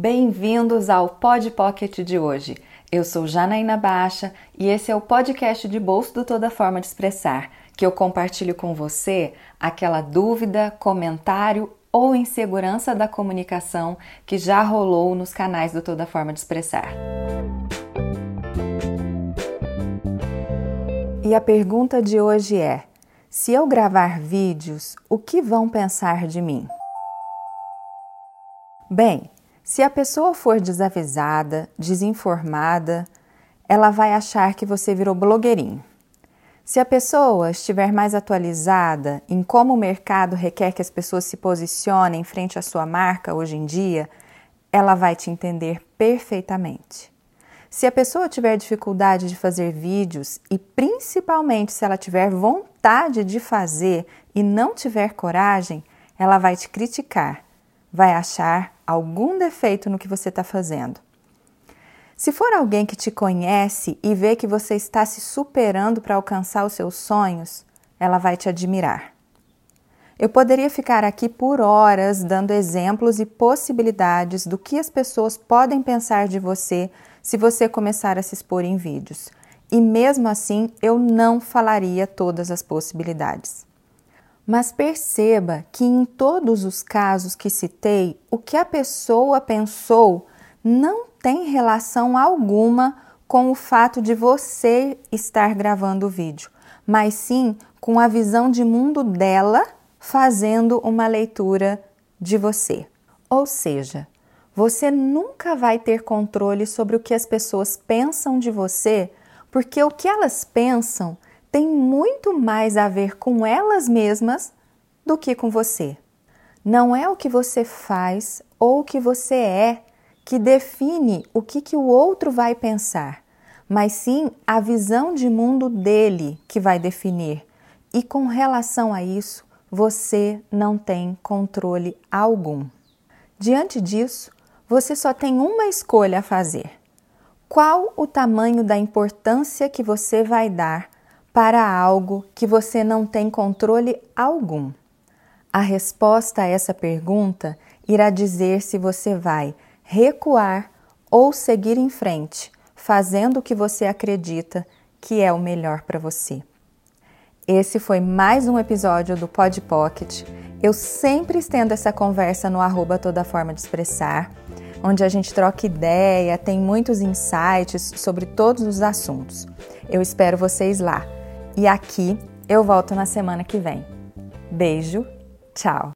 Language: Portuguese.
Bem-vindos ao Pod Pocket de hoje. Eu sou Janaína Baixa e esse é o podcast de bolso do Toda Forma de Expressar, que eu compartilho com você aquela dúvida, comentário ou insegurança da comunicação que já rolou nos canais do Toda Forma de Expressar. E a pergunta de hoje é: se eu gravar vídeos, o que vão pensar de mim? Bem, se a pessoa for desavisada, desinformada, ela vai achar que você virou blogueirinho. Se a pessoa estiver mais atualizada em como o mercado requer que as pessoas se posicionem frente à sua marca hoje em dia, ela vai te entender perfeitamente. Se a pessoa tiver dificuldade de fazer vídeos e principalmente se ela tiver vontade de fazer e não tiver coragem, ela vai te criticar, vai achar algum defeito no que você está fazendo. Se for alguém que te conhece e vê que você está se superando para alcançar os seus sonhos, ela vai te admirar. Eu poderia ficar aqui por horas dando exemplos e possibilidades do que as pessoas podem pensar de você se você começar a se expor em vídeos. E mesmo assim, eu não falaria todas as possibilidades. Mas perceba que em todos os casos que citei, o que a pessoa pensou não tem relação alguma com o fato de você estar gravando o vídeo, mas sim com a visão de mundo dela fazendo uma leitura de você. Ou seja, você nunca vai ter controle sobre o que as pessoas pensam de você, porque o que elas pensam tem muito mais a ver com elas mesmas do que com você. Não é o que você faz ou o que você é que define o que, que o outro vai pensar, mas sim a visão de mundo dele que vai definir. E com relação a isso, você não tem controle algum. Diante disso, você só tem uma escolha a fazer. Qual o tamanho da importância que você vai dar para algo que você não tem controle algum? A resposta a essa pergunta irá dizer se você vai recuar ou seguir em frente, fazendo o que você acredita que é o melhor para você. Esse foi mais um episódio do Pod Pocket. Eu sempre estendo essa conversa no arroba toda forma de expressar, onde a gente troca ideia, tem muitos insights sobre todos os assuntos. Eu espero vocês lá. E aqui eu volto na semana que vem. Beijo, tchau!